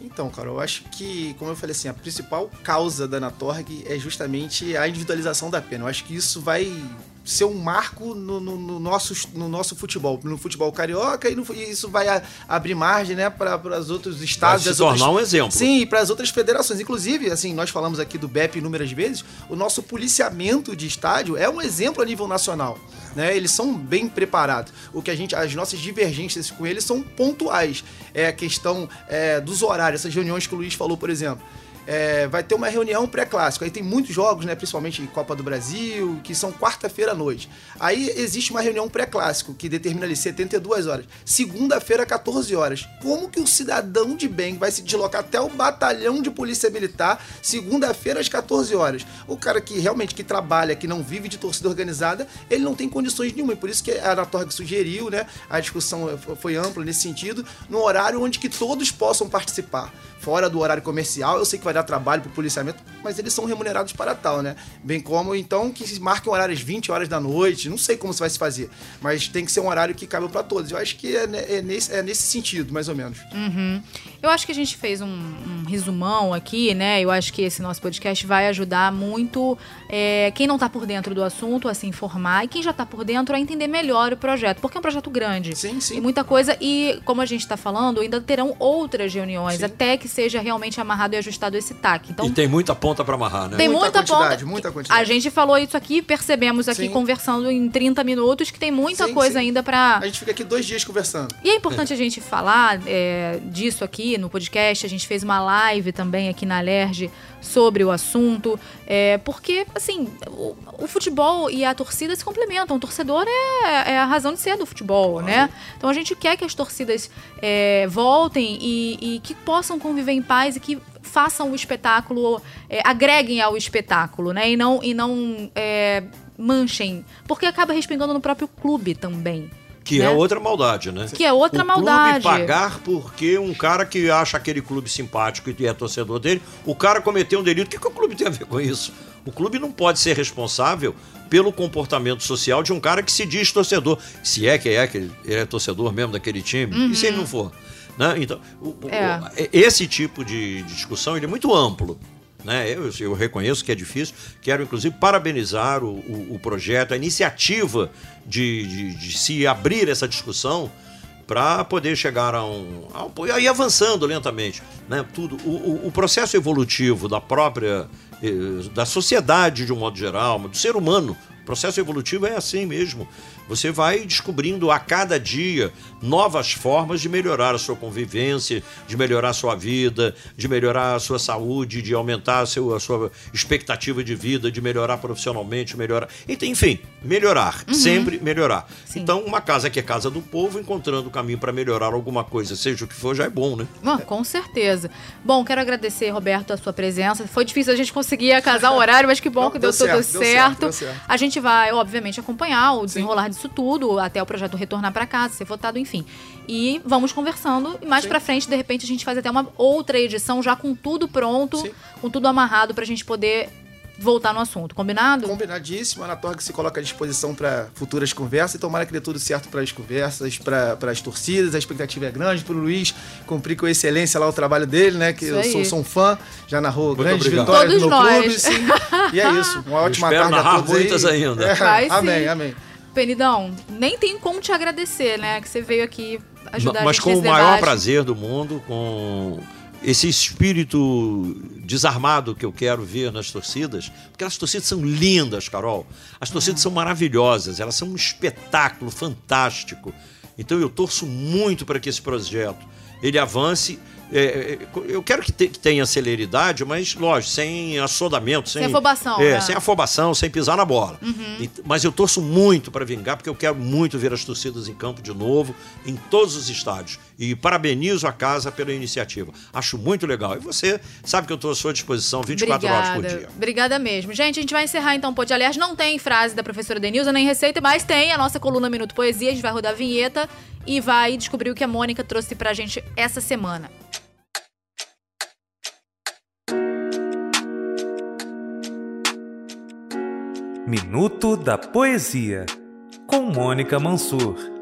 Então, cara, eu acho que, como eu falei assim, a principal causa da Anatorg é justamente a individualização da pena. Eu acho que isso vai ser um marco no, no, no, nosso, no nosso futebol, no futebol carioca, e, no, e isso vai a, abrir margem né, para os outros estados. Vai se tornar outras, um exemplo. Sim, e para as outras federações. Inclusive, assim, nós falamos aqui do BEP inúmeras vezes, o nosso policiamento de estádio é um exemplo a nível nacional. Né, eles são bem preparados. O que a gente, as nossas divergências com eles são pontuais. É a questão é, dos horários, essas reuniões que o Luiz falou, por exemplo é, vai ter uma reunião pré-clássico. Aí tem muitos jogos, né, principalmente Copa do Brasil, que são quarta-feira à noite. Aí existe uma reunião pré-clássico, que determina ali 72 horas. Segunda-feira, 14 horas. Como que o cidadão de bem vai se deslocar até o batalhão de polícia militar, segunda-feira às 14 horas? O cara que realmente que trabalha, que não vive de torcida organizada, ele não tem condições nenhuma. E por isso que a Anatorg sugeriu, né, a discussão foi ampla nesse sentido, no horário onde que todos possam participar. Fora do horário comercial, eu sei que vai dar trabalho para o policiamento, mas eles são remunerados para tal, né? Bem como, então, que marquem horários 20 horas da noite, não sei como você vai se fazer, mas tem que ser um horário que cabe para todos. Eu acho que é, é, nesse, é nesse sentido, mais ou menos. Uhum. Eu acho que a gente fez um, um, resumão aqui, né? Eu acho que esse nosso podcast vai ajudar muito é, quem não está por dentro do assunto a se informar e quem já está por dentro a entender melhor o projeto, porque é um projeto grande. Sim, sim. Muita coisa, e como a gente está falando, ainda terão outras reuniões, sim. até que seja realmente amarrado e ajustado esse TAC. Então, e tem muita ponta para amarrar, né? Tem muita, muita quantidade, ponta. Muita quantidade. A gente falou isso aqui, percebemos aqui sim. conversando em 30 minutos que tem muita sim, coisa ainda para. A gente fica aqui dois dias conversando. E é importante é. a gente falar é, disso aqui no podcast. A gente fez uma live também aqui na Alerj sobre o assunto, é, porque, assim, o, o, futebol e a torcida se complementam. O torcedor é, é a razão de ser do futebol, né? Então a gente quer que as torcidas é, voltem e, e, que possam conviver em paz e que façam o espetáculo, é, agreguem ao espetáculo, né? E não, e não é, manchem, porque acaba respingando no próprio clube também. Que né? é outra maldade, né? Que é outra o maldade. Clube pagar porque um cara que acha aquele clube simpático e é torcedor dele, o cara cometeu um delito. O que, que o clube tem a ver com isso? O clube não pode ser responsável pelo comportamento social de um cara que se diz torcedor. Se é que é que ele é torcedor mesmo daquele time, uhum. e se ele não for? Né? Então, o, é. o, esse tipo de discussão ele é muito amplo. Né? Eu, eu, reconheço que é difícil. Quero, inclusive, parabenizar o, o, projeto, a iniciativa de, de, de, se abrir essa discussão para poder chegar a um, a um. e avançando lentamente. Né? Tudo, o, o, processo evolutivo da própria. Eh, da sociedade de um modo geral, do ser humano. O processo evolutivo é assim mesmo. Você vai descobrindo a cada dia novas formas de melhorar a sua convivência, de melhorar a sua vida, de melhorar a sua saúde, de aumentar a, seu, a sua expectativa de vida, de melhorar profissionalmente, melhorar. Enfim, melhorar, uhum. sempre melhorar. Sim. Então, uma casa que é casa do povo, encontrando o caminho para melhorar alguma coisa, seja o que for, já é bom, né? Ah, com certeza. Bom, quero agradecer, Roberto, a sua presença. Foi difícil a gente conseguir casar o horário, mas que bom Não, que deu, deu tudo certo, certo. Deu certo, A gente vai, obviamente, acompanhar o desenrolar disso tudo, até o projeto retornar para casa, ser votado, enfim. E vamos conversando. E mais para frente, de repente, a gente faz até uma outra edição já com tudo pronto, Sim. com tudo amarrado pra gente poder voltar no assunto. Combinado? Combinadíssimo. A Anatorg se coloca à disposição para futuras conversas e tomara que dê tudo certo para as conversas, para as torcidas. A expectativa é grande para o Luiz cumprir com excelência lá o trabalho dele, né? Que eu sou, sou, um fã, já narrou Muito grandes obrigado. vitórias Todos no nós. clube. Sim. E é isso. Uma ótima tarde a todos muitas aí. ainda. É, amém, amém. Penidão, nem tem como te agradecer, né? Que você veio aqui ajudar Mas a gente com o maior prazer do mundo, com esse espírito desarmado que eu quero ver nas torcidas, porque as torcidas são lindas, Carol. As torcidas são maravilhosas, elas são um espetáculo fantástico. Então eu torço muito para que esse projeto ele avance é, é, eu quero que, te, que, tenha celeridade, mas, lógico, sem assodamento, sem, sem afobação. É, né? sem afobação, sem pisar na bola. Uhum. E, mas eu torço muito para vingar, porque eu quero muito ver as torcidas em campo de novo, em todos os estádios. E parabenizo a casa pela iniciativa. Acho muito legal. E você sabe que eu estou à sua disposição 24 Obrigada. horas por dia. Obrigada mesmo. Gente, a gente vai encerrar então o Pode Alerj. Não tem frase da professora Denilza, nem receita, mas tem a nossa coluna Minuto Poesia. A gente vai rodar a vinheta e vai descobrir o que a Mônica trouxe pra gente essa semana. Minuto da Poesia, com Mônica Mansur.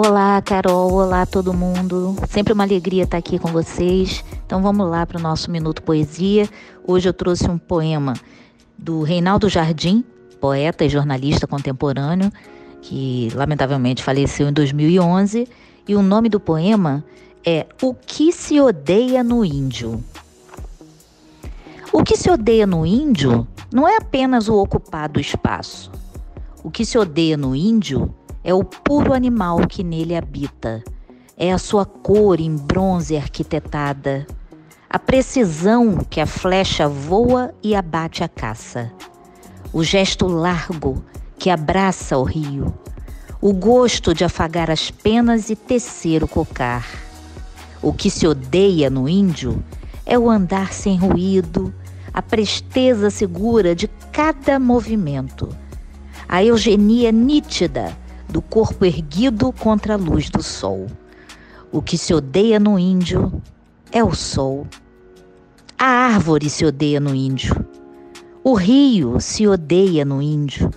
Olá, Carol. Olá, todo mundo. Sempre uma alegria estar aqui com vocês. Então vamos lá para o nosso Minuto Poesia. Hoje eu trouxe um poema do Reinaldo Jardim, poeta e jornalista contemporâneo, que lamentavelmente faleceu em 2011. E o nome do poema é O que se odeia no índio. O que se odeia no índio não é apenas o ocupado espaço. O que se odeia no índio é o puro animal que nele habita. É a sua cor em bronze arquitetada, a precisão que a flecha voa e abate a caça, o gesto largo que abraça o rio, o gosto de afagar as penas e tecer o cocar. O que se odeia no índio é o andar sem ruído, a presteza segura de cada movimento, a eugenia nítida do corpo erguido contra a luz do sol. O que se odeia no índio é o sol. A árvore se odeia no índio. O rio se odeia no índio.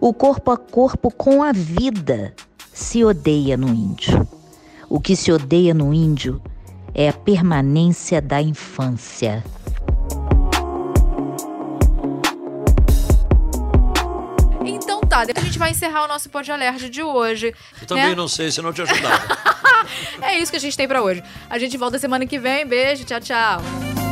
O corpo a corpo com a vida se odeia no índio. O que se odeia no índio é a permanência da infância. Depois a gente vai encerrar o nosso Pode Alerta de hoje. Eu também né? não sei se não te ajudava. é isso que a gente tem para hoje. A gente volta semana que vem. Beijo, tchau, tchau.